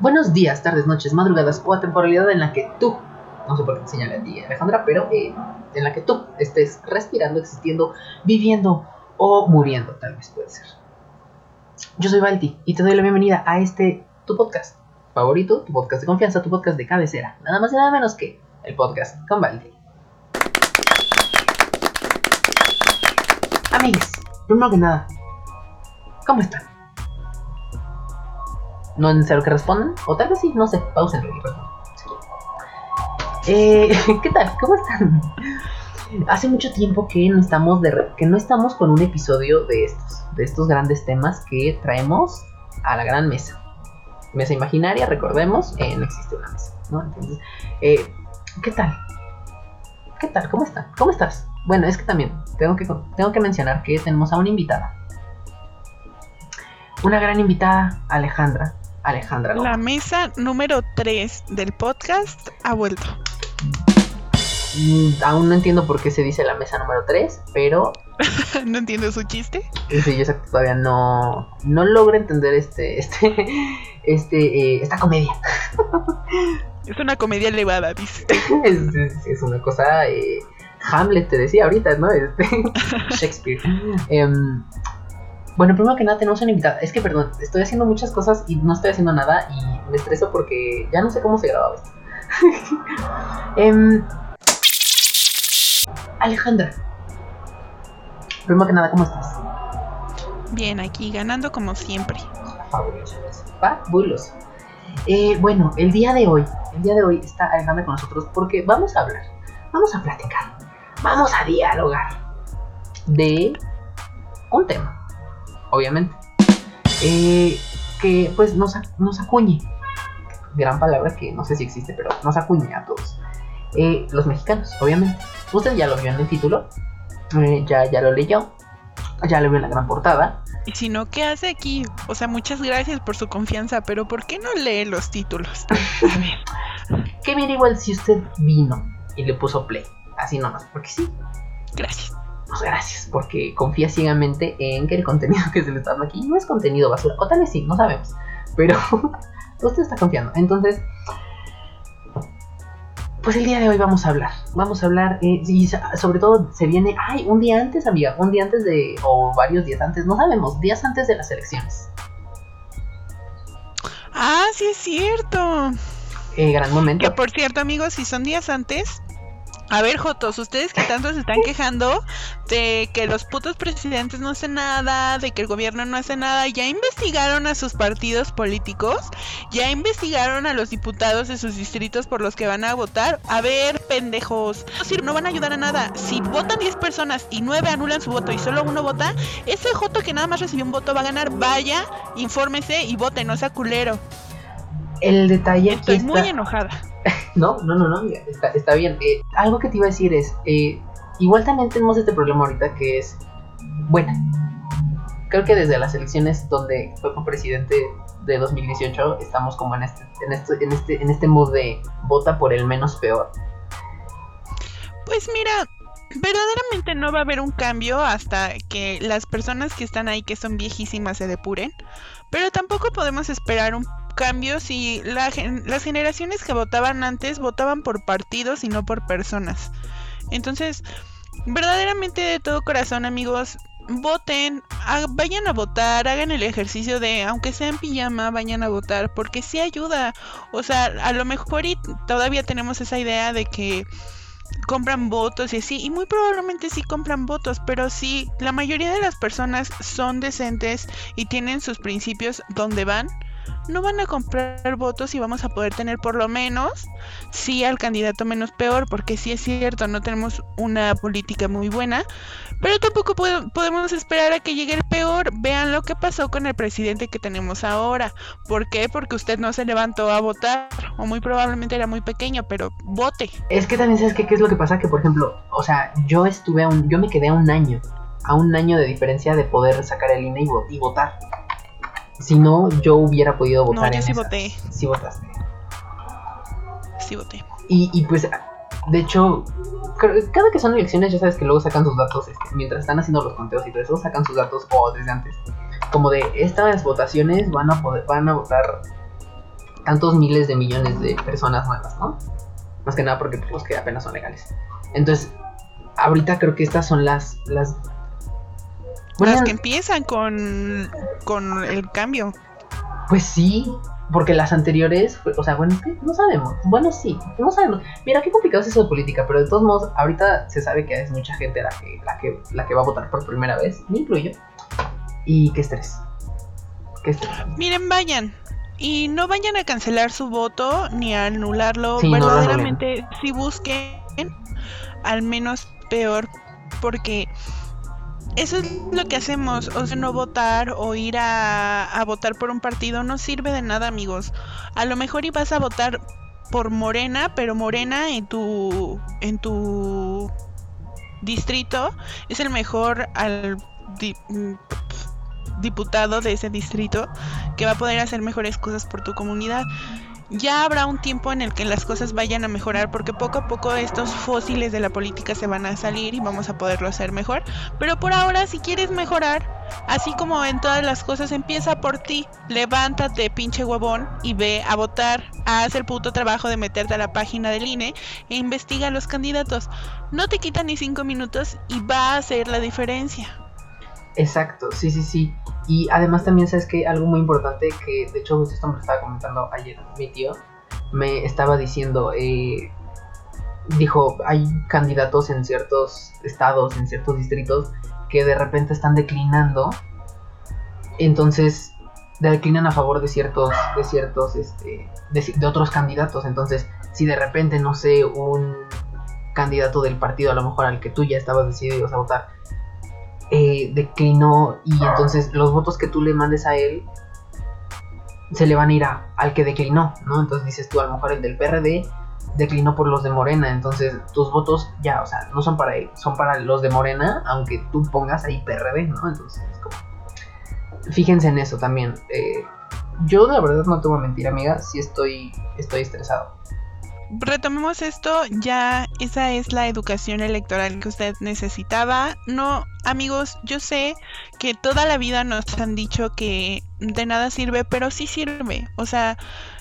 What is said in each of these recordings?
buenos días, tardes, noches, madrugadas o a temporalidad en la que tú, no sé por qué te señalé a ti, Alejandra, pero eh, en la que tú estés respirando, existiendo, viviendo o muriendo, tal vez puede ser. Yo soy Valti y te doy la bienvenida a este, tu podcast favorito, tu podcast de confianza, tu podcast de cabecera, nada más y nada menos que el podcast con Valti. Amigos, primero que nada, ¿cómo están? No es necesario que respondan, o tal vez sí, no sé, respondan. Eh, ¿Qué tal? ¿Cómo están? Hace mucho tiempo que no estamos de que no estamos con un episodio de estos, de estos grandes temas que traemos a la gran mesa. Mesa imaginaria, recordemos, eh, no existe una mesa, ¿no? Entonces, eh, ¿qué tal? ¿Qué tal? ¿Cómo están? ¿Cómo estás? Bueno, es que también tengo que, tengo que mencionar que tenemos a una invitada. Una gran invitada, Alejandra. Alejandra. La mesa número 3 del podcast ha vuelto. Mm, aún no entiendo por qué se dice la mesa número 3, pero... ¿No entiendo su chiste? Sí, yo todavía no, no logro entender este, este, este, eh, esta comedia. Es una comedia elevada, dice. es, es, una cosa... Eh, Hamlet te decía ahorita, ¿no? Este, Shakespeare. Em, bueno, primero que nada tenemos una invitada. Es que, perdón, estoy haciendo muchas cosas y no estoy haciendo nada y me estreso porque ya no sé cómo se grababa esto. um, Alejandra, primero que nada, ¿cómo estás? Bien, aquí ganando como siempre. Fabuloso. Fabuloso. Eh, bueno, el día de hoy, el día de hoy está Alejandra con nosotros porque vamos a hablar, vamos a platicar, vamos a dialogar de un tema obviamente. Eh, que pues nos, nos acuñe. Gran palabra que no sé si existe, pero nos acuñe a todos. Eh, los mexicanos, obviamente. Usted ya lo vio en el título. Eh, ya, ya lo leyó. Ya lo vio en la gran portada. Y si no, ¿qué hace aquí? O sea, muchas gracias por su confianza, pero ¿por qué no lee los títulos? A ver. que igual si usted vino y le puso play. Así nomás, porque sí. Gracias pues gracias, porque confía ciegamente en que el contenido que se le está dando aquí no es contenido basura, o tal vez sí, no sabemos, pero usted está confiando. Entonces, pues el día de hoy vamos a hablar, vamos a hablar, eh, y sobre todo se viene, ay, un día antes, amiga, un día antes de, o varios días antes, no sabemos, días antes de las elecciones. Ah, sí es cierto. Eh, gran momento. Que por cierto, amigos, si son días antes, a ver, Jotos, ustedes que tanto se están quejando de que los putos presidentes no hacen nada, de que el gobierno no hace nada, ya investigaron a sus partidos políticos, ya investigaron a los diputados de sus distritos por los que van a votar. A ver, pendejos, no van a ayudar a nada. Si votan 10 personas y 9 anulan su voto y solo uno vota, ese Joto que nada más recibió un voto va a ganar. Vaya, infórmese y vote, no sea culero. El detalle Estoy muy enojada no, no, no, no, está, bien. Eh, algo que te iba a decir es, eh, igual también tenemos este problema ahorita que es, bueno, creo que desde las elecciones donde fue presidente de 2018 estamos como en este, en este, en este, en este mood de vota por el menos peor. Pues mira, verdaderamente no va a haber un cambio hasta que las personas que están ahí que son viejísimas se depuren, pero tampoco podemos esperar un cambios y las generaciones que votaban antes votaban por partidos y no por personas. Entonces, verdaderamente de todo corazón amigos, voten, vayan a votar, hagan el ejercicio de, aunque sea en pijama, vayan a votar, porque sí ayuda. O sea, a lo mejor y todavía tenemos esa idea de que compran votos y así, y muy probablemente sí compran votos, pero si la mayoría de las personas son decentes y tienen sus principios donde van, no van a comprar votos y vamos a poder tener por lo menos sí al candidato menos peor, porque sí es cierto, no tenemos una política muy buena, pero tampoco podemos esperar a que llegue el peor. Vean lo que pasó con el presidente que tenemos ahora. ¿Por qué? Porque usted no se levantó a votar, o muy probablemente era muy pequeño, pero vote. Es que también sabes que, qué es lo que pasa, que por ejemplo, o sea, yo estuve a un, yo me quedé a un año, a un año de diferencia de poder sacar el INE y votar. Si no, yo hubiera podido votar. No, yo sí voté. Sí votaste. Sí voté. Y, y pues, de hecho, cada que son elecciones, ya sabes que luego sacan sus datos, este, mientras están haciendo los conteos y todo eso, sacan sus datos o desde antes. Como de estas votaciones van a poder, van a votar tantos miles de millones de personas nuevas, ¿no? Más que nada porque pues, los que apenas son legales. Entonces, ahorita creo que estas son las... las las que empiezan con, con el cambio. Pues sí, porque las anteriores, o sea, bueno, no sabemos. Bueno, sí, no sabemos. Mira, qué complicado es eso de política, pero de todos modos, ahorita se sabe que es mucha gente la que, la que, la que va a votar por primera vez, me incluyo. Y qué estrés. Qué estrés. Miren, vayan. Y no vayan a cancelar su voto ni a anularlo. Verdaderamente, si busquen, al menos peor, porque eso es lo que hacemos, o sea, no votar o ir a, votar por un partido no sirve de nada, amigos. A lo mejor ibas a votar por Morena, pero Morena en tu en tu distrito es el mejor al diputado de ese distrito que va a poder hacer mejores cosas por tu comunidad ya habrá un tiempo en el que las cosas vayan a mejorar porque poco a poco estos fósiles de la política se van a salir y vamos a poderlo hacer mejor. Pero por ahora, si quieres mejorar, así como en todas las cosas, empieza por ti. Levántate, pinche huevón, y ve a votar. Haz el puto trabajo de meterte a la página del INE e investiga a los candidatos. No te quita ni cinco minutos y va a hacer la diferencia. Exacto, sí, sí, sí. Y además también sabes que algo muy importante que de hecho esto me estaba comentando ayer mi tío, me estaba diciendo, eh, dijo, hay candidatos en ciertos estados, en ciertos distritos que de repente están declinando, entonces declinan a favor de ciertos, de ciertos, este, de, de otros candidatos, entonces si de repente, no sé, un candidato del partido a lo mejor al que tú ya estabas decidido a votar, eh, declinó y entonces los votos que tú le mandes a él se le van a ir a, al que declinó, ¿no? Entonces dices tú, a lo mejor el del PRD declinó por los de Morena, entonces tus votos ya, o sea, no son para él, son para los de Morena, aunque tú pongas ahí PRD, ¿no? Entonces, fíjense en eso también. Eh, yo la verdad no te voy a mentir, amiga, sí estoy, estoy estresado retomemos esto, ya esa es la educación electoral que usted necesitaba. No, amigos, yo sé que toda la vida nos han dicho que de nada sirve, pero sí sirve. O sea,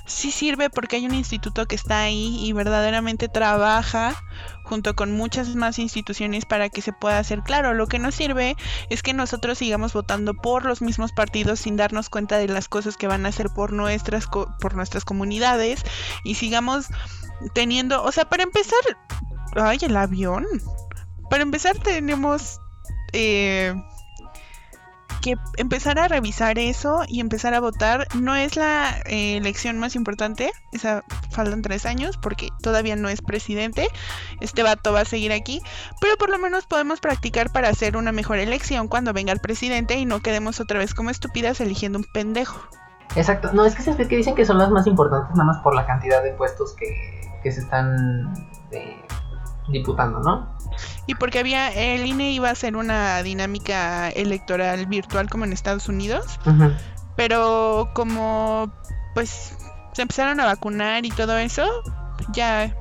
sí sirve porque hay un instituto que está ahí y verdaderamente trabaja junto con muchas más instituciones para que se pueda hacer claro. Lo que no sirve es que nosotros sigamos votando por los mismos partidos sin darnos cuenta de las cosas que van a hacer por nuestras por nuestras comunidades y sigamos teniendo, o sea, para empezar, ay, el avión. Para empezar tenemos eh, que empezar a revisar eso y empezar a votar. No es la eh, elección más importante, esa faltan tres años porque todavía no es presidente. Este vato va a seguir aquí, pero por lo menos podemos practicar para hacer una mejor elección cuando venga el presidente y no quedemos otra vez como estúpidas eligiendo un pendejo. Exacto, no, es que, se, que dicen que son las más importantes nada más por la cantidad de puestos que, que se están eh, diputando, ¿no? Y porque había, el INE iba a hacer una dinámica electoral virtual como en Estados Unidos, pero como pues se empezaron a vacunar y todo eso, ya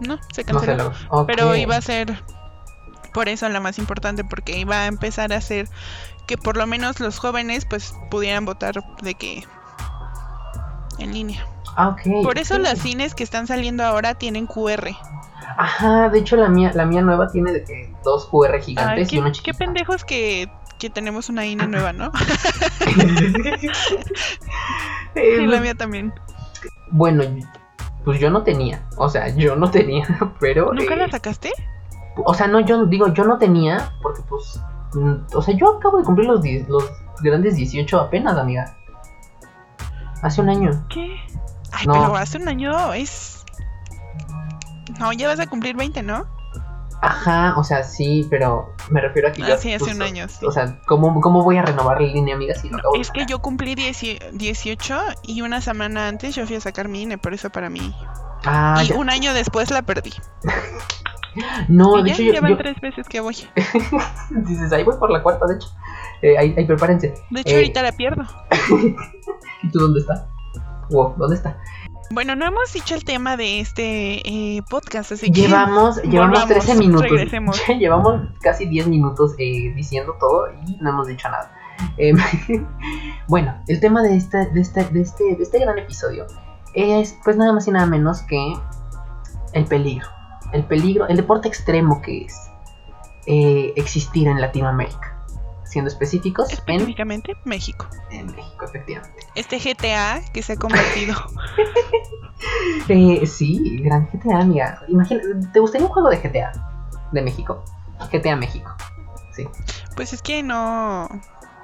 no, se canceló. Pero iba a ser por eso la más importante, porque iba a empezar a hacer que por lo menos los jóvenes pues pudieran votar de que en línea. Ah, Por eso las cines que están saliendo ahora tienen QR. Ajá, de hecho la mía, la mía nueva tiene de dos QR gigantes y uno chiquito. Qué pendejos que, que tenemos una INE nueva, ¿no? sí, la mía también. Bueno, pues yo no tenía, o sea, yo no tenía, pero... ¿Nunca la eh, sacaste? O sea, no, yo digo, yo no tenía, porque pues, mm, o sea, yo acabo de cumplir los, los grandes 18 apenas, amiga. Hace un año. ¿Qué? Ay, pero hace un año es. No, ya vas a cumplir 20, ¿no? Ajá, o sea, sí, pero me refiero a que ah, sí, hace un año. O sea, ¿cómo, ¿cómo, voy a renovar la línea, amiga? Si no, es que yo cumplí 18 y una semana antes yo fui a sacar mi INE, por eso para mí. Ah, y un año después la perdí. no, de ya hecho llevan tres veces que voy. Dices, ahí voy por la cuarta, de hecho. Eh, ahí, ahí prepárense. De hecho, ahorita la pierdo. ¿Y tú dónde estás? Wow, ¿dónde está? Bueno, no hemos dicho el tema de este eh, podcast, así que llevamos, llevamos 13 minutos. llevamos casi 10 minutos eh, diciendo todo y no hemos dicho nada. Em, bueno, el tema de este, de este, de este, de este gran episodio es pues nada más y nada menos que el peligro. El peligro, el deporte extremo que es eh, existir en Latinoamérica. Siendo específicos en, Específicamente México. en México, efectivamente. Este GTA que se ha convertido. Eh, sí, gran GTA, amiga. Imagina, ¿te gustaría un juego de GTA de México? GTA México. Sí. pues es que no.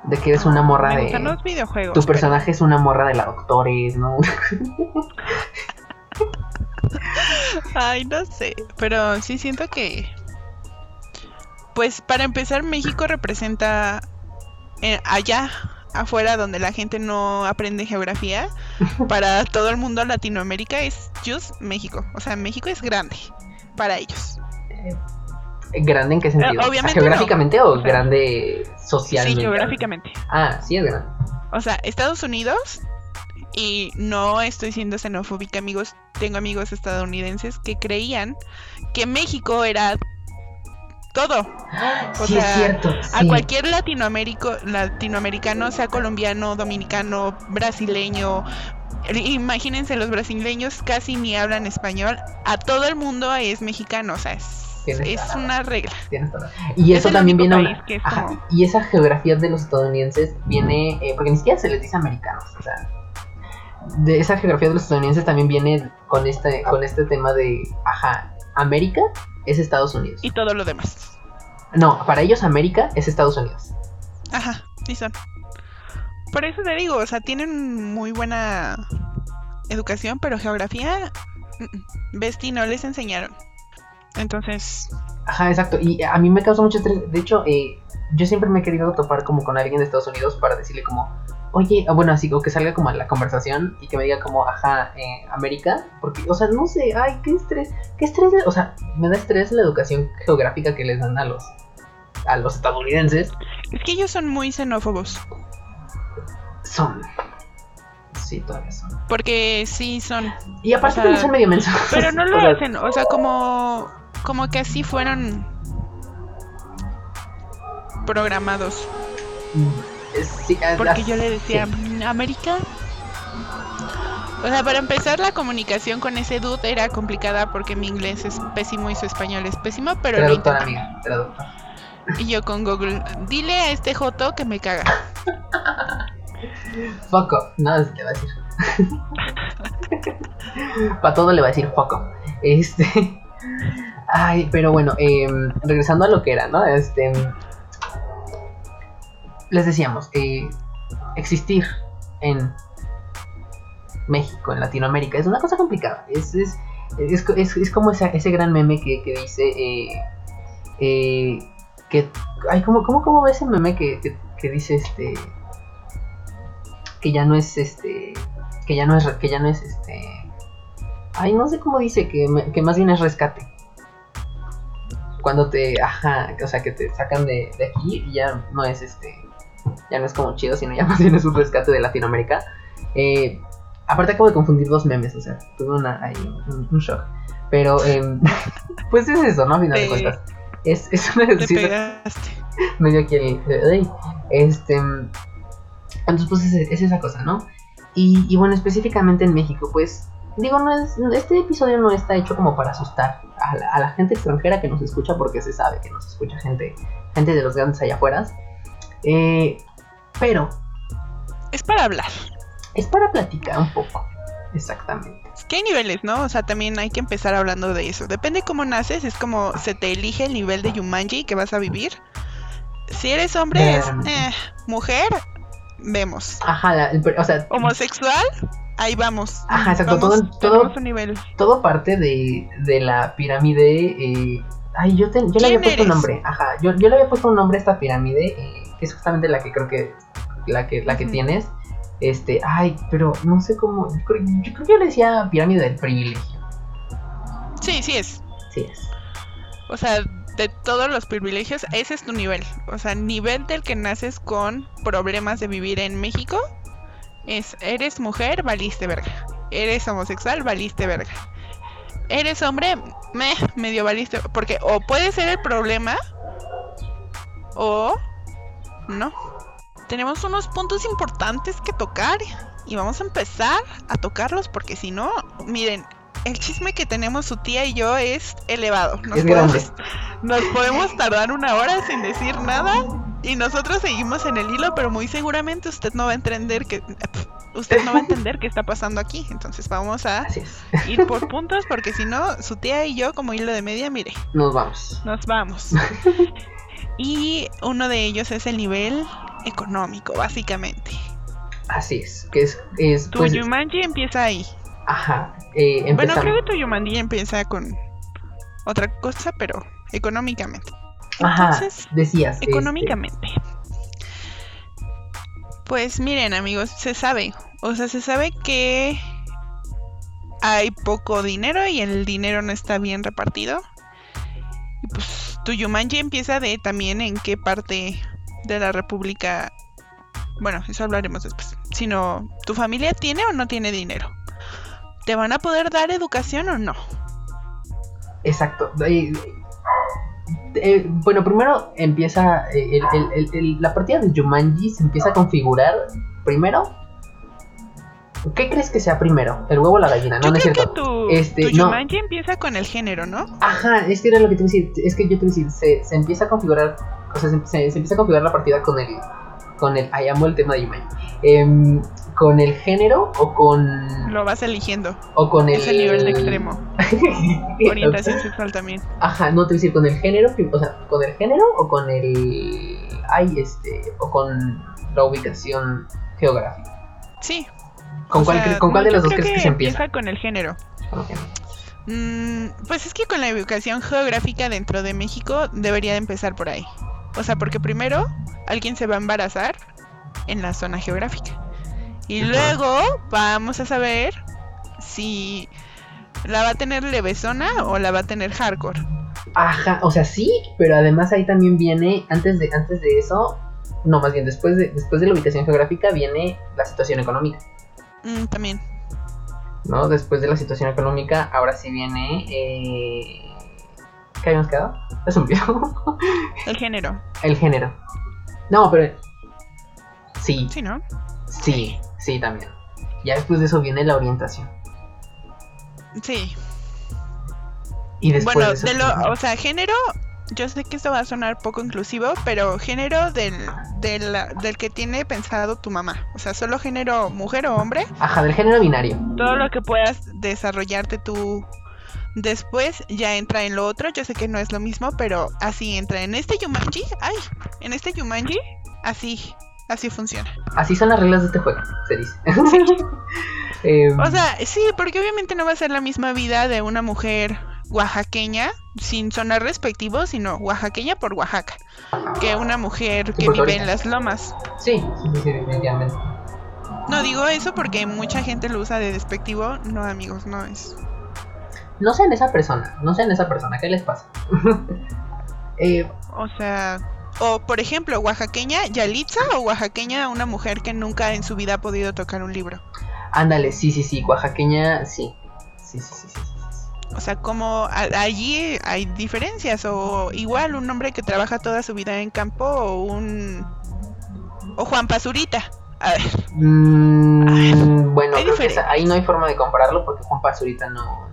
De que eres una morra Me de. los videojuegos. Tu pero- personaje es una morra de la doctores, ¿no? Ay, no sé. Pero sí siento que. Pues para empezar, México representa eh, allá afuera donde la gente no aprende geografía. Para todo el mundo Latinoamérica es just México. O sea, México es grande para ellos. ¿Grande en qué sentido? Obviamente ¿Geográficamente o, grande socialmente? Sí, geográficamente. Ah, sí es grande. O sea, Estados Unidos, y no estoy siendo xenofóbica, amigos, tengo amigos estadounidenses que creían que México era todo. O sí es cierto. A cualquier latinoamérico, latinoamericano, sea colombiano, dominicano, brasileño, imagínense, los brasileños casi ni hablan español, a todo el mundo es mexicano, o sea, es, una regla. Toda- Y Es eso también viene una- es ajá, como- Y esa geografía de los estadounidenses viene. eh, porque ni siquiera se les dice americanos. O sea. De esa geografía de los estadounidenses también viene con este, con este tema de. Ajá. América es Estados Unidos. Y todo lo demás. No, para ellos América es Estados Unidos. Ajá, sí son. Por eso te digo, o sea, tienen muy buena educación, pero geografía, Besti no les enseñaron. Entonces, Ajá, exacto. Y a mí me causa mucho estrés. De hecho, eh, yo siempre me he querido topar como con alguien de Estados Unidos para decirle como, oye, ah, bueno, así, o que salga como a la conversación y que me diga como, ajá, eh, América. Porque, o sea, no sé, ay, qué estrés, qué estrés, o sea, me da estrés la educación geográfica que les dan a los, a los estadounidenses. es que ellos son muy xenófobos. Son. Sí, todavía son. Porque sí son. Y aparte O sea, son medio mensos. Pero no O lo sea, hacen, o sea, como, como que así fueron programados. es- sí, Porque las- yo le decía, sí. "Mm, América. O sea, para empezar, la comunicación con ese dude era complicada porque mi inglés es pésimo y su español es pésimo, pero intentaba. amiga, traductora. Y yo con Google, dile a este Joto que me caga. Off, nada se le va a decir. Para todo le va a decir off. Este. Ay, pero bueno, em, regresando a lo que era, ¿no? Este. Les decíamos, eh, existir en México, en Latinoamérica, es una cosa complicada. Es, es, es, es- como esa- ese gran meme que, que dice. eh, eh, que. Ay, ¿cómo, cómo, cómo ese meme que, que, que dice este que ya no es este que ya no es que ya no es este ay no sé cómo dice que, que más bien es rescate cuando te ajá o sea que te sacan de, de aquí y ya no es este ya no es como chido sino ya más bien es un rescate de Latinoamérica Eh, aparte acabo de confundir dos memes o sea tuve una ahí un, un shock pero em, pues es eso no a final de cuentas es, es una Te sí, pegaste. me dio aquí el. Este. Entonces, pues es, es esa cosa, ¿no? Y, y bueno, específicamente en México, pues. Digo, no es, este episodio no está hecho como para asustar a la, a la gente extranjera que nos escucha, porque se sabe que nos escucha gente, gente de los grandes allá afuera. Eh, pero Es para hablar. es para platicar un poco. Exactamente. Es que hay niveles, ¿no? O sea, también hay que empezar hablando de eso. Depende cómo naces, es como se te elige el nivel de Yumanji que vas a vivir. Si eres hombre, es eh, mujer, vemos. Ajá, la- el- o sea, Homosexual, ahí vamos. Ajá, exacto, Vamos, todo- todo- un nivel. todo parte de, de la pirámide. eh, ay, yo, te- yo le había ¿Quién puesto un eres? nombre. Ajá, yo, yo le había puesto un nombre a esta pirámide, eh, que es justamente la que creo que la que, la que tienes. Este, ay, pero no sé cómo. Yo creo, yo creo que yo le decía pirámide del privilegio. Sí, sí es. Sí es. O sea, de todos los privilegios, ese es tu nivel. O sea, nivel del que naces con problemas de vivir en México es, eres mujer, valiste verga. Eres homosexual, valiste verga. Eres hombre, me, medio valiste. Porque o puede ser el problema o no. Tenemos unos puntos importantes que tocar y vamos a empezar a tocarlos porque si no, miren, el chisme que tenemos su tía y yo es elevado. Nos, Es podemos, nos podemos tardar una hora sin decir nada y nosotros seguimos en el hilo, pero muy seguramente usted no va a entender que usted no va a entender qué está pasando aquí. Entonces vamos a ir por puntos porque si no, su tía y yo como hilo de media, mire, Nos vamos. nos vamos. Y uno de ellos es el nivel económico, básicamente. Así es. Que es, es Tu pues, Yumanji empieza ahí. ajá. Eh, Bueno, creo que tu Yumanji empieza con otra cosa, pero económicamente. Ajá. Decías. este, económicamente. Pues miren, amigos, se sabe. O sea, se sabe que hay poco dinero y el dinero no está bien repartido. Y pues tu Yumanji empieza de también en qué parte de la República. Bueno, eso hablaremos después. Sino, ¿tu familia tiene o no tiene dinero? ¿Te van a poder dar educación o no? Exacto. Eh, bueno, primero empieza eh, el- la partida de Jumanji se empieza a configurar primero. ¿Qué crees que sea primero? ¿El huevo o la gallina? No, Yo no es cierto. que tu, Este, tu no. Yumanji empieza con el género, ¿no? Ajá, es que era lo que te iba a decir. Es que yo te iba a decir, se, se empieza a configurar. O sea, se, se- se empieza a configurar la partida con el. Con el. Ay, amo el tema de Jumanji. Em, con el género o con. Lo vas eligiendo. O con el. Es el nivel de extremo. Orientación sexual también. Ajá, no te voy a decir con el género, o sea, con el género o con el. Ay, este. O con la ubicación geográfica. Sí. ¿Con cuál, sea, cre- con cuál de los dos crees que, se empieza? con el género. Mm, pues es que con la ubicación geográfica dentro de México debería de empezar por ahí. O sea, porque primero alguien se va a embarazar en la zona geográfica. Y luego vamos a saber si la va a tener levesona o la va a tener hardcore. Ajá, o sea, sí, pero además ahí también viene, antes de, antes de eso, no, más bien después de, después de la ubicación geográfica viene la situación económica. Mm, también. ¿no? Después de la situación económica, ahora sí viene. Eh... ¿Qué habíamos quedado? Es un video. El género. El género. No, pero. Sí, Sí, ¿no? sí, sí, también. Ya después de eso viene la orientación. Sí. Y después Bueno, de eso. de lo, o sea, género, yo sé que esto va a sonar poco inclusivo, pero género del, del, del que tiene pensado tu mamá. O sea, solo género mujer o hombre, Ajá, del género binario. todo lo que puedas desarrollarte tú después ya entra en lo otro. Yo sé que no es lo mismo, pero así entra en este Yumanji. Ay, en este Yumanji, así, así funciona. Así son las reglas de este juego, se dice. Em, O sea, sí, porque obviamente no va a ser la misma vida de una mujer oaxaqueña, sin sonar respectivo, sino oaxaqueña por Oaxaca, que una mujer que vive en las lomas. sí, sí, sí, sí, definitivamente. No digo eso porque mucha gente lo usa de despectivo. No, amigos, no es. No sean esa persona, no sean esa persona, ¿qué les pasa? Eh, O sea, o por ejemplo, oaxaqueña Yalitza o oaxaqueña una mujer que nunca en su vida ha podido tocar un libro. ándale, sí, sí, sí, oaxaqueña, sí. Sí, sí, sí, sí. O sea, como a- allí hay diferencias o igual un hombre que trabaja toda su vida en campo o un o Juan Pazurita. A ver, Mm, bueno, creo que ahí no hay forma de compararlo porque Juan Pazurita no,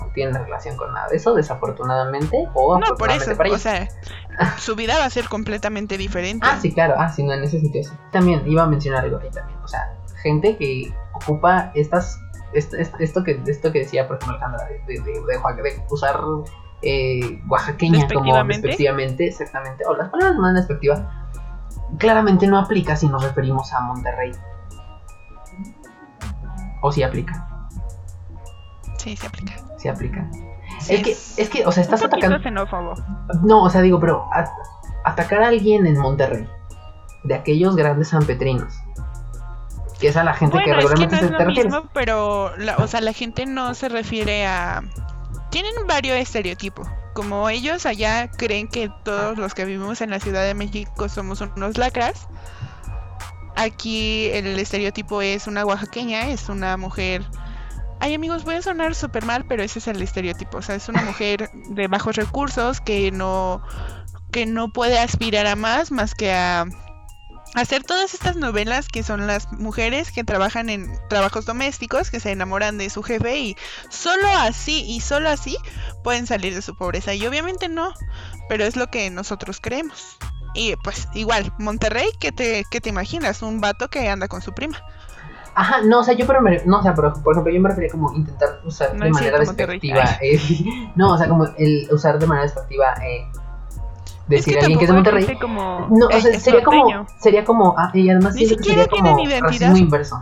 no tiene relación con nada de eso, desafortunadamente. O no por eso, para o sea, su vida va a ser completamente diferente. Ah, sí, claro, ah, sí, no, en ese sentido sí. También iba a mencionar algo ahí también. O sea, gente que ocupa estas. Esto, que, esto que decía, por ejemplo, Alejandra, de, de, de, de de usar eh, oaxaqueña como Despectivamente. exactamente, o las palabras más despectivas, claramente no aplica si nos referimos a Monterrey. O sí aplica, Sí, se aplica. sí aplica. Sí, es que, es que, o sea, estás un atacando. xenófobo. No, o sea, digo, pero atacar a alguien en Monterrey, de aquellos grandes sanpetrinos, que es a la gente que Bueno, es que regularmente no se es te lo refieres. mismo, pero, la, o sea, la gente no se refiere a... Tienen varios estereotipos. Como ellos allá creen que todos los que vivimos en la Ciudad de México somos unos lacras, aquí el estereotipo es una oaxaqueña, es una mujer... Ay amigos, voy a sonar súper mal, pero ese es el estereotipo. O sea, es una mujer de bajos recursos que no, que no puede aspirar a más más que a, hacer todas estas novelas que son las mujeres que trabajan en trabajos domésticos, que se enamoran de su jefe y solo así y solo así pueden salir de su pobreza. Y obviamente no, pero es lo que nosotros creemos. Y pues igual, Monterrey, ¿qué te, qué te imaginas? Un vato que anda con su prima. Ajá, no, o sea, yo pero me, no, o sea, por ejemplo, yo me refería como intentar usar No de manera despectiva. eh, no, o sea, como el usar de manera despectiva eh, decir Es a alguien que es de Monterrey. existe como, No, o eh, sea, es sería como, sería como, ah, y además Ni siquiera sería como racismo inverso.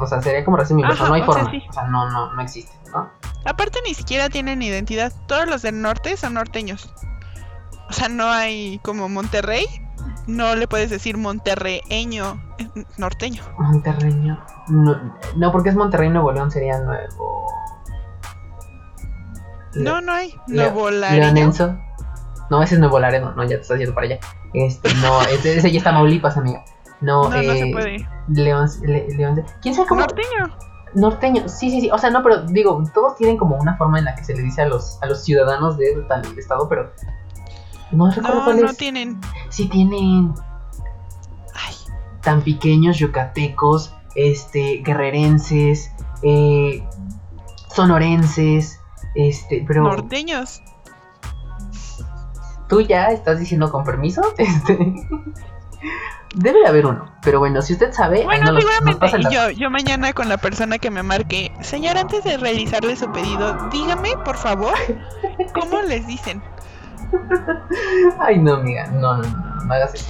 O sea, sería como racismo inverso, Ajá, no hay sea, forma. sí. O sea, no, no, no existe, ¿no? Aparte ni siquiera tienen identidad. Todos los del norte son norteños. O sea, no hay como Monterrey. No le puedes decir monterreeño, es norteño. Monterreño. No, no, porque es Monterrey, Nuevo León sería nuevo. No, no hay. Le- Nuevo Laredo. No, ese es Nuevo Laredo, no, ya te estás yendo para allá. Este, no, ese, ese ya está Maulipas, amiga. No, No, no eh, se puede. León, Le- León- ¿Quién sabe cómo? Norteño. Norteño, sí, sí, sí. O sea, no, pero digo, todos tienen como una forma en la que se le dice a los, a los ciudadanos de tal estado, pero. No recuerdo No, cuál no es. tienen. Sí tienen Ay, tan pequeños yucatecos, este, guerrerenses, eh, sonorenses, este, pero norteños. Tú ya estás diciendo con permiso, este, debe de haber uno, pero bueno, si usted sabe, Bueno, seguramente. dato. yo, yo mañana con la persona que me marque, señor, antes de realizarle su pedido, dígame, por favor, ¿cómo les dicen? Ay, no, amiga, no, no, no, no, no hagas eso.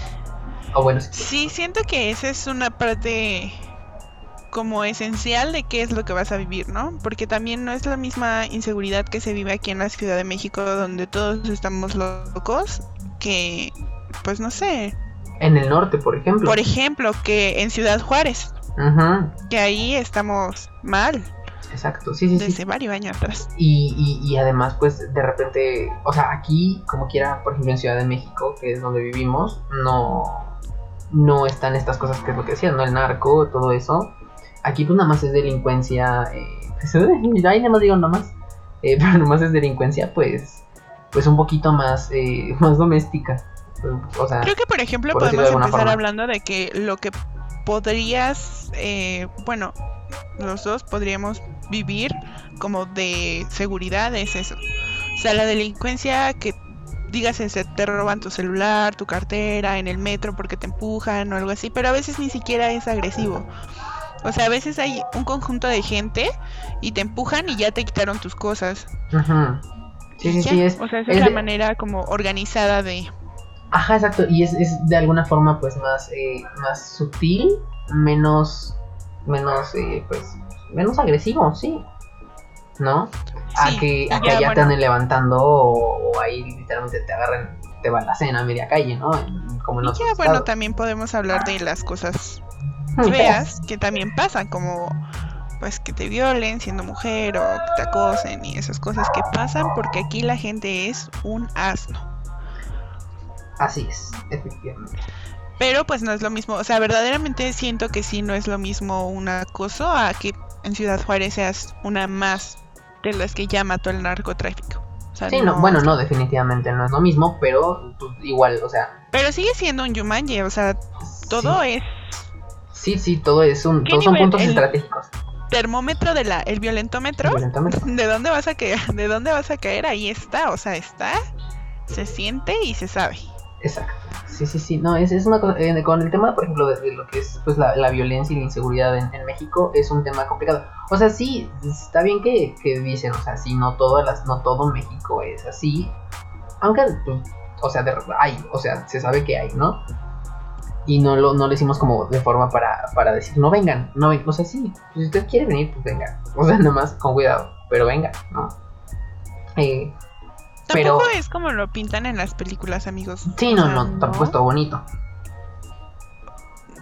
O bueno, sí. Sí, siento que esa es una parte como esencial de qué es lo que vas a vivir, ¿no? Porque también no es la misma inseguridad que se vive aquí en la Ciudad de México, donde todos estamos locos, que, pues no sé, en el norte, por ejemplo. por ejemplo, que en Ciudad Juárez, Ujú, que ahí estamos mal exacto, sí, sí, sí. desde varios años atrás. Y, y, y además, pues de repente, o sea, aquí, como quiera, por ejemplo, en Ciudad de México, que es donde vivimos, no, no están estas cosas que es lo que decías, ¿no? El narco, todo eso. Aquí, pues nada más es delincuencia. Eh, pues, ahí nada más digo nada más. eh, pero nada más es delincuencia, pues, pues un poquito más, eh, más doméstica. O sea, Creo que, por ejemplo, por podemos empezar forma. hablando de que lo que podrías, eh, bueno, los dos podríamos vivir como de seguridad es eso. O sea, la delincuencia que digas te roban tu celular, tu cartera, en el metro porque te empujan o algo así, pero a veces ni siquiera es agresivo. O sea, a veces hay un conjunto de gente y te empujan y ya te quitaron tus cosas. ujú. Sí, sí, sí, es, O sea, esa es es la de- manera como organizada de... Ajá, exacto. Y es, es de alguna forma pues más, eh, más sutil, menos, menos, eh, pues, menos agresivo, sí. ¿No? A que, a que ya, allá te anden levantando o, o ahí literalmente te agarren, te van la cena a media calle, ¿no? Como en Y ya, bueno, también podemos hablar de las cosas feas que también pasan, como pues que te violen siendo mujer o que te acosen y esas cosas que pasan porque aquí la gente es un asno. Así es, efectivamente. Pero pues no es lo mismo, o sea, verdaderamente siento que sí no es lo mismo un acoso a que en Ciudad Juárez seas una más de las que ya mató el narcotráfico. O sea, Sí, no, bueno, no, definitivamente no es lo mismo, pero pues, igual, o sea, Pero sigue siendo un Yumanji, o sea, todo es sí, sí, todo es un, ¿Qué todos son puntos El- estratégicos. termómetro de la, el violentómetro. Violentómetro. ¿De dónde vas a caer? ¿De dónde vas a caer? Ahí está, o sea, está, se siente y se sabe. Exacto. Sí, sí, sí. No, es, es una cosa. eh, con el tema, por ejemplo, de, de lo que es pues la, la violencia y la inseguridad en, en México, es un tema complicado. O sea, sí, está bien que, que dicen, o sea, sí, no todas las, no todo México es así. Aunque, pues, o sea, de- hay, o sea, se sabe que hay, ¿no? Y no lo, no lo hicimos como de forma para, para decir, no vengan, no vengan. O sea, sí, pues, si usted quiere venir, pues venga. O sea, nomás con cuidado, pero venga, ¿no? Eh, Pero- Tampoco es como lo pintan en las películas, amigos. sí, O no, sea, no, tampoco es todo bonito.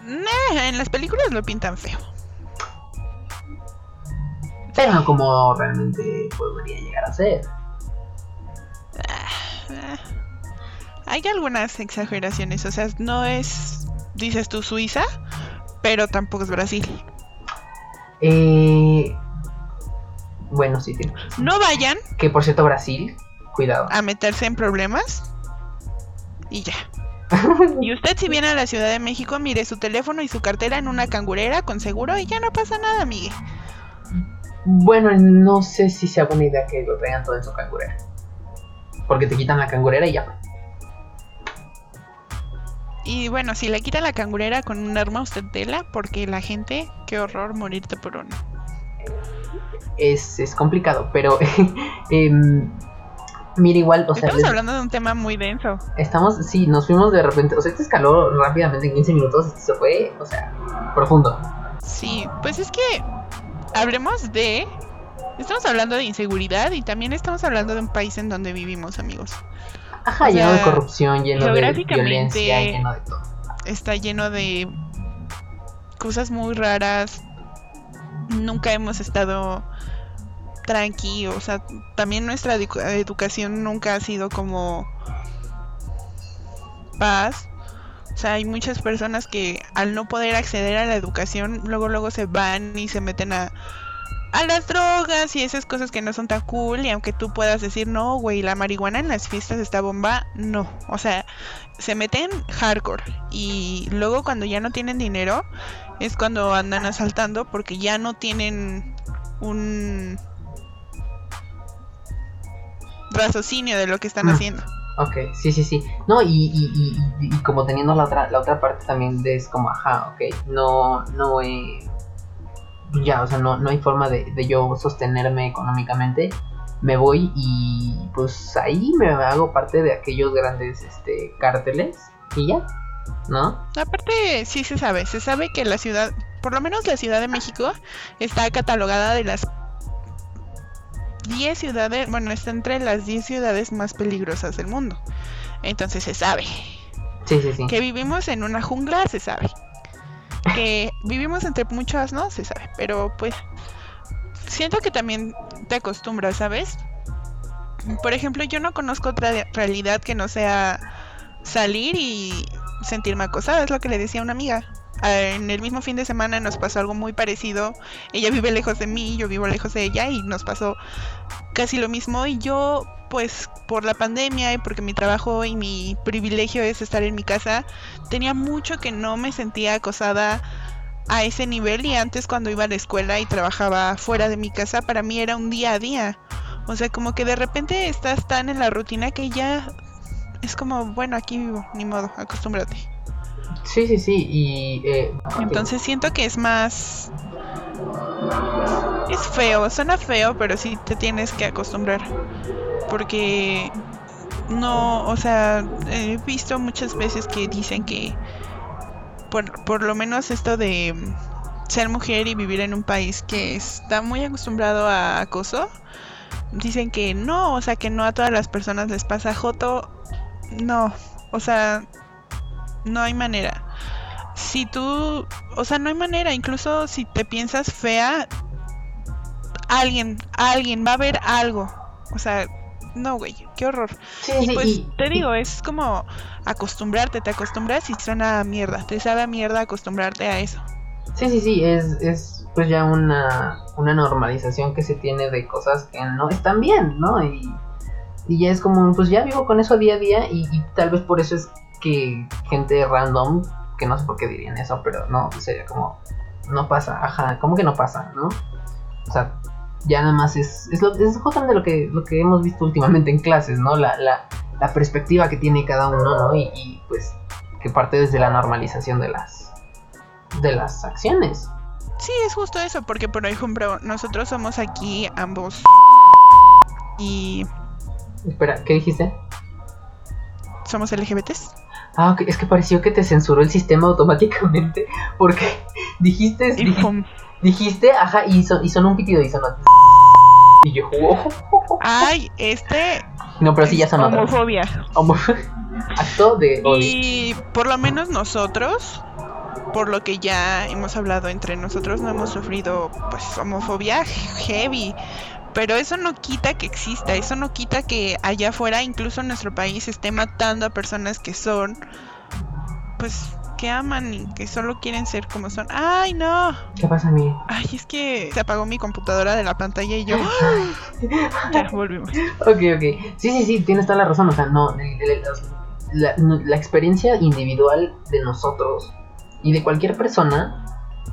Nah, en las películas lo pintan feo. Pero no como realmente podría llegar a ser. Ah, Hay algunas exageraciones, o sea, no es, dices tú, Suiza, pero tampoco es Brasil. Eh, bueno, sí, razón. No vayan Que por cierto, Brasil, cuidado. a meterse en problemas y ya. Y usted si viene a la Ciudad de México, mire su teléfono y su cartera en una cangurera con seguro y ya no pasa nada, Miguel. Bueno, no sé si sea buena idea que lo traigan todo en su cangurera. Porque te quitan la cangurera y ya. Y bueno, si le quitan la cangurera con un arma, usted tela, porque la gente, qué horror morirte por uno. Es, es complicado, pero em, mira igual, o sea... Estamos les- hablando de un tema muy denso. Estamos, sí, nos fuimos de repente, o sea, este escaló rápidamente en 15 minutos, este se fue, o sea, profundo. Sí, pues es que hablemos de... Estamos hablando de inseguridad y también estamos hablando de un país en donde vivimos, amigos. Ajá, O lleno de corrupción, lleno de violencia, lleno de todo. Está lleno de cosas muy raras. Nunca hemos estado tranqui, o sea, también nuestra edu- educación nunca ha sido como paz. O sea, hay muchas personas que al no poder acceder a la educación, luego luego se van y se meten a a las drogas y esas cosas que no son tan cool y aunque tú puedas decir no, güey, la marihuana en las fiestas está bomba, no, o sea, se meten hardcore y luego cuando ya no tienen dinero es cuando andan asaltando porque ya no tienen un raciocinio de lo que están Mm. haciendo. Ok, sí, sí, sí. No, y, y, y, como teniendo la otra, la otra parte también de es como, ajá, ok, no, no, eh, ya, o sea, no, no hay forma de, de yo sostenerme económicamente. Me voy y pues ahí me hago parte de aquellos grandes este, cárteles y ya, ¿no? Aparte, sí se sabe, se sabe que la ciudad, por lo menos la Ciudad de México, está catalogada de las 10 ciudades, bueno, está entre las 10 ciudades más peligrosas del mundo. Entonces se sabe. Sí, sí, sí. Que vivimos en una jungla, se sabe. Que vivimos entre muchas, no, se sabe. Pero pues, siento que también te acostumbras, ¿sabes? Por ejemplo, yo no conozco otra realidad que no sea salir y sentirme acosada, es lo que le decía a una amiga. Ah, En el mismo fin de semana nos pasó algo muy parecido. Ella vive lejos de mí, yo vivo lejos de ella y nos pasó casi lo mismo. Y yo, pues por la pandemia y porque mi trabajo y mi privilegio es estar en mi casa, tenía mucho que no me sentía acosada a ese nivel y antes cuando iba a la escuela y trabajaba fuera de mi casa, para mí era un día a día. O sea, como que de repente estás tan en la rutina que ya es como, bueno, aquí vivo, ni modo, acostúmbrate. Sí, sí, sí. Y. Eh, Entonces siento que es más... Es feo, suena feo, pero sí te tienes que acostumbrar. Porque no, o sea, he visto muchas veces que dicen que por, por lo menos esto de ser mujer y vivir en un país que está muy acostumbrado a acoso, dicen que no, o sea, que no a todas las personas les pasa joto. No, o sea, no hay manera. Si tú, o sea, no hay manera, incluso si te piensas fea, alguien, alguien va a ver algo. O sea, no, güey, qué horror. sí, Y pues te digo, es como acostumbrarte, te acostumbras y suena a mierda. Te sabe a mierda acostumbrarte a eso. Sí, sí, sí, es, es pues ya una, una normalización que se tiene de cosas que no están bien, ¿no? Y, y ya es como, pues ya vivo con eso día a día y, y tal vez por eso es que gente random, que no sé por qué dirían eso, pero no, sería como, no pasa, ajá, ¿cómo que no pasa, no? O sea, ya nada más es, es, lo, es justamente lo que, lo que hemos visto últimamente en clases, ¿no? La, la, la perspectiva que tiene cada uno, ¿no? Y, y pues que parte desde la normalización de las, de las acciones. Sí, es justo eso, porque por ejemplo, nosotros somos aquí ambos y Espera, ¿qué dijiste? somos LGBTs. Ah, ok, es que pareció que te censuró el sistema automáticamente porque dijiste, dijiste, ajá, y, son, y sonó un pitido y sonó. Y yo, wow. Ay, este No, pero sí ya vez. homofobia. Homo- Acto de odio. Y por lo menos nosotros, por lo que ya hemos hablado entre nosotros, no hemos sufrido pues homofobia heavy. Pero eso no quita que exista, eso no quita que allá afuera, incluso en nuestro país, esté matando a personas que son, pues, que aman y que solo quieren ser como son. ¡Ay, no! ¿Qué pasa a mí? Ay, es que se apagó mi computadora de la pantalla y yo... Ya, volvimos. Ok, ok. Sí, sí, sí, tienes toda la razón. O sea, no. la, la experiencia individual de nosotros y de cualquier persona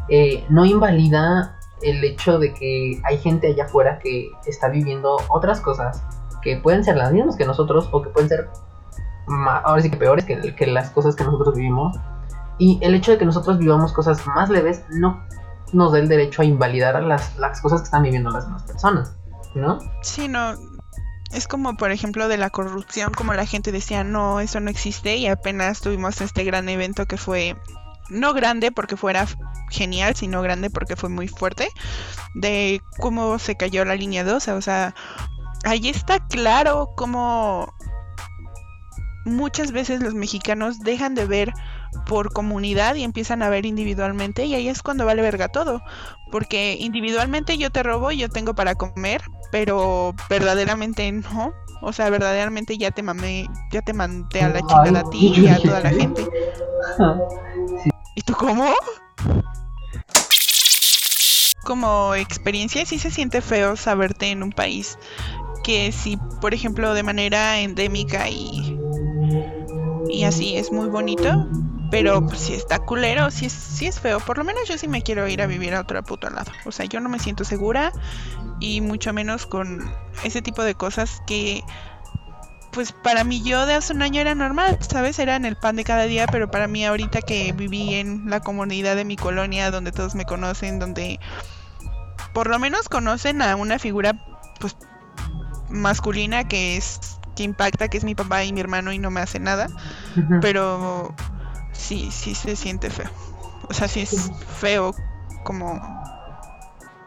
eh, no invalida el hecho de que hay gente allá afuera que está viviendo otras cosas que pueden ser las mismas que nosotros o que pueden ser ahora sí que peores que, que las cosas que nosotros vivimos. Y el hecho de que nosotros vivamos cosas más leves no nos da el derecho a invalidar las, las cosas que están viviendo las demás personas, ¿no? Sí, no. Es como, por ejemplo, de la corrupción, como la gente decía, no, eso no existe, y apenas tuvimos este gran evento que fue, no grande porque fuera genial, sino grande porque fue muy fuerte, de cómo se cayó la línea 12, o sea, ahí está claro cómo muchas veces los mexicanos dejan de ver por comunidad y empiezan a ver individualmente y ahí es cuando vale verga todo. Porque individualmente yo te robo y yo tengo para comer, pero verdaderamente no. O sea, verdaderamente ya te mamé, ya te mandé a la chingada a ti y a toda la gente. ¿Y tú cómo? Como experiencia sí se siente feo saberte en un país que si, por ejemplo, de manera endémica y, y así es muy bonito, pero pues, si está culero, si es, si es feo. Por lo menos yo sí me quiero ir a vivir a otro puto lado. O sea, yo no me siento segura y mucho menos con ese tipo de cosas que pues para mí yo de hace un año era normal, ¿sabes? Era en el pan de cada día, pero para mí ahorita que viví en la comunidad de mi colonia, donde todos me conocen, donde por lo menos conocen a una figura pues masculina que es que impacta, que es mi papá y mi hermano y no me hace nada, pero sí, sí se siente feo. O sea, sí es feo como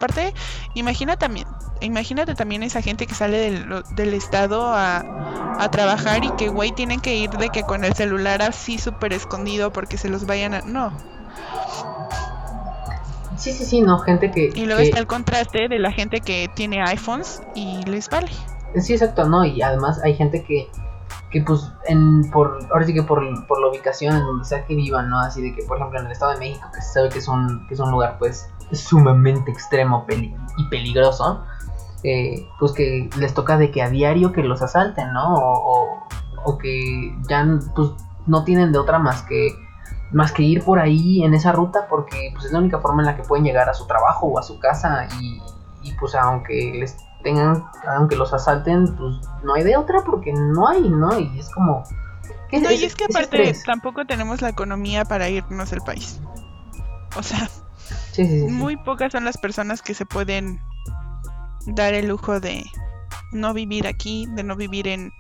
parte, imagina también, imagínate también esa gente que sale del, del estado a, a, trabajar y que, güey, tienen que ir de que con el celular así súper escondido porque se los vayan a... No. Sí, sí, sí, no, gente que... Y luego está el contraste de la gente que tiene iPhones y les vale. Sí, exacto, no, y además hay gente que, que pues, en, por, ahora sí que por, por la ubicación en donde sea que vivan, ¿no? Así de que, por ejemplo, en el Estado de México, que se sabe que es un, que es un lugar, pues, sumamente extremo y peligroso, eh, pues que les toca de que a diario que los asalten, ¿no? O, o, que ya, pues, no tienen de otra más que más que ir por ahí en esa ruta porque pues es la única forma en la que pueden llegar a su trabajo o a su casa y, y pues aunque les tengan, aunque los asalten, pues no hay de otra porque no hay, ¿no? Y es como... no, y es que aparte tampoco tenemos la economía para irnos del país. O sea, muy pocas son las personas que se pueden dar el lujo de no vivir aquí, de no vivir en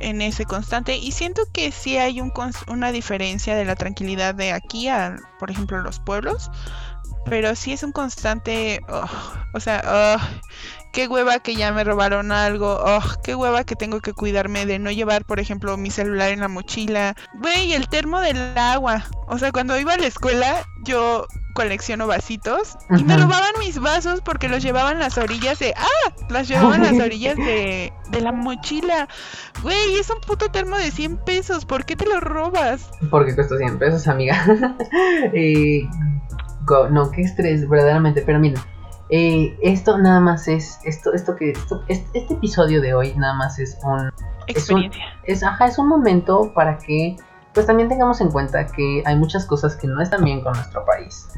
en ese constante. Y siento que sí hay un, una diferencia de la tranquilidad de aquí a, por ejemplo, los pueblos, pero sí es un constante, oh, o sea, oh, qué hueva que ya me robaron algo, oh, qué hueva que tengo que cuidarme de no llevar, por ejemplo, mi celular en la mochila, güey, el termo del agua, o sea, cuando iba a la escuela yo colecciono vasitos y me robaban mis vasos porque los llevaban las orillas de ah las llevaban las orillas de, de la mochila güey es un puto termo de 100 pesos ¿por qué te lo robas? porque cuesta 100 pesos amiga eh, no, qué estrés, verdaderamente. Pero miren, eh, esto nada más es, esto, esto que, esto, este, episodio de hoy nada más es un... Experiencia. Es un, ajá, es un momento para que pues también tengamos en cuenta que hay muchas cosas que no están bien con nuestro país,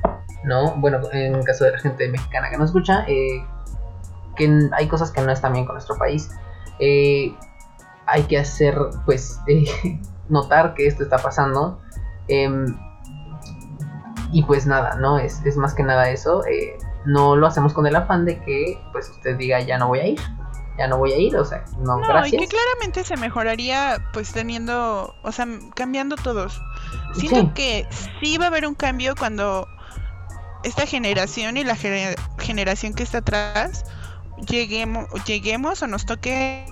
¿no? Bueno, en caso de la gente mexicana que nos escucha, eh, que hay cosas que no están bien con nuestro país. Eh, hay que hacer, pues, notar que esto está pasando. Em, y pues nada, ¿no? Es, es más que nada eso. Eh, no lo hacemos con el afán de que pues usted diga ya no voy a ir. Ya no voy a ir, o sea, no, no gracias. Y que claramente se mejoraría pues teniendo, o sea, cambiando todos. Siento que sí va a haber un cambio cuando esta generación y la generación que está atrás lleguemos, lleguemos o nos toque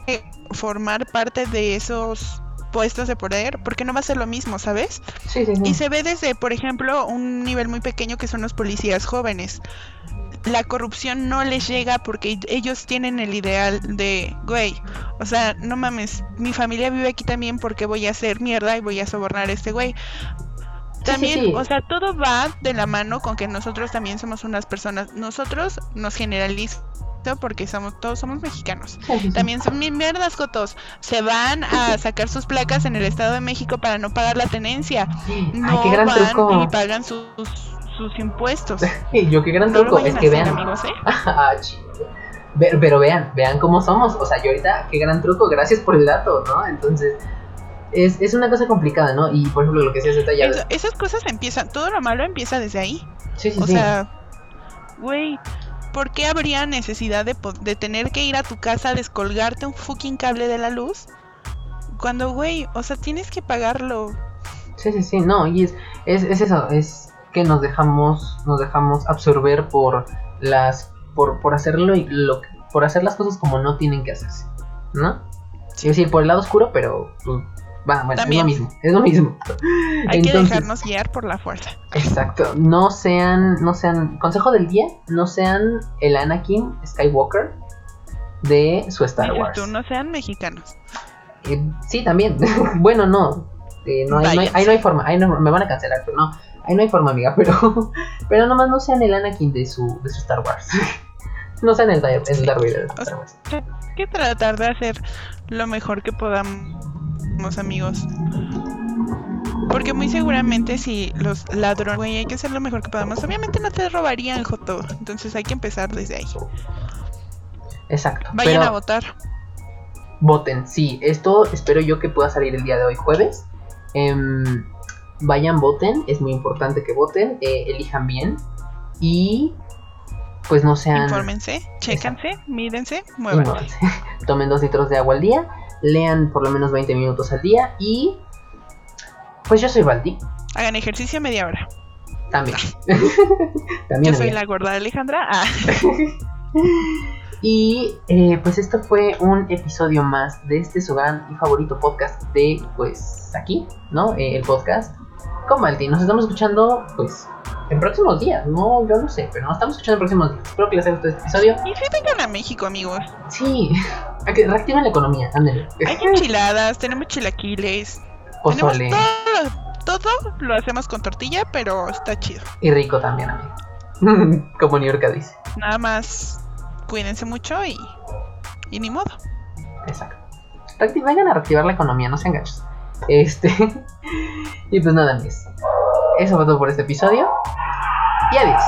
formar parte de esos puestos de poder, porque no va a ser lo mismo, ¿sabes? Sí, sí, sí. Y se ve desde, por ejemplo, un nivel muy pequeño que son los policías jóvenes. La corrupción no les llega porque ellos tienen el ideal de, güey, o sea, no mames, mi familia vive aquí también porque voy a hacer mierda y voy a sobornar a este güey. También, o sea, todo va de la mano con que nosotros también somos unas personas, nosotros nos generalizamos porque somos todos somos mexicanos. También son bien mierdas, Jotos. Se van a sacar sus placas en el Estado de México para no pagar la tenencia. No Ay, qué gran van truco. y pagan sus, sus impuestos. Y yo qué gran No truco. Es que hacer, vean. amigos, ¿eh? Ah, Pero vean, vean cómo somos. O sea, yo ahorita, qué gran truco, gracias por el dato, ¿no? Entonces, es, es una cosa complicada, ¿no? Y por ejemplo, lo que decías ahorita ya. Eso- esas cosas empiezan, todo lo malo empieza desde ahí. Sí, sí, O sí. sea, güey, ¿por qué habría necesidad de, tener que ir a tu casa a descolgarte un fucking cable de la luz? Cuando, güey, o sea, tienes que pagarlo. Sí, sí, sí, no, y es, es, es eso, es que nos dejamos, nos dejamos absorber por las, por, por hacerlo y lo, por hacer las cosas como no tienen que hacerse, ¿no? Es decir, por el lado oscuro, pero, pues, va, bueno, También. es lo mismo, es lo mismo. Hay que dejarnos guiar por la fuerza. Exacto, no sean, no sean, consejo del día, no sean el Anakin Skywalker de su Star Dices Wars. tú, no sean mexicanos. Eh, sí, también. bueno, no. Eh, no, hay, no, hay, Váyanse. ahí no hay forma. Ahí no, me van a cancelar, pero no. Ahí no hay forma, amiga. Pero, pero nomás no sean el Anakin de su, de su Star Wars. no sean el, el Darth Vader de Star Wars. Hay que tratar de hacer lo mejor que podamos, amigos. Porque muy seguramente si los ladrones, güey, hay que hacer lo mejor que podamos. Obviamente no te robarían, Joto. Entonces hay que empezar desde ahí. Exacto. Vayan pero a votar. voten. Sí, esto espero yo que pueda salir el día de hoy, jueves. Em, vayan, voten. Es muy importante que voten. eh, elijan bien. Y pues no sean. Infórmense, chécanse, mídense, muévanse. Tomen dos litros de agua al día. Lean por lo menos 20 minutos al día. Y pues yo soy Valdi. Hagan ejercicio media hora. También. También. Yo soy la gorda de Alejandra. Ah, Y eh, pues esto fue un episodio más de este su gran y favorito podcast de pues aquí, ¿no? Eh, el podcast con Valdi. Nos estamos escuchando pues en próximos días. No, yo no sé, pero nos estamos escuchando en próximos días. Espero que les haya gustado este episodio. y si vengan a México, amigos. Sí, a que reactiven la economía, ándale. Hay enchiladas, tenemos chilaquiles. Pozole. Tenemos todo, todo lo hacemos con tortilla, pero está chido. Y rico también, amigo. Como New York dice. Nada más cuídense mucho y, y ni modo. Exacto. Vengan a reactivar la economía, no sean gachos. Este. y pues nada más. Eso fue todo por este episodio. Y adiós.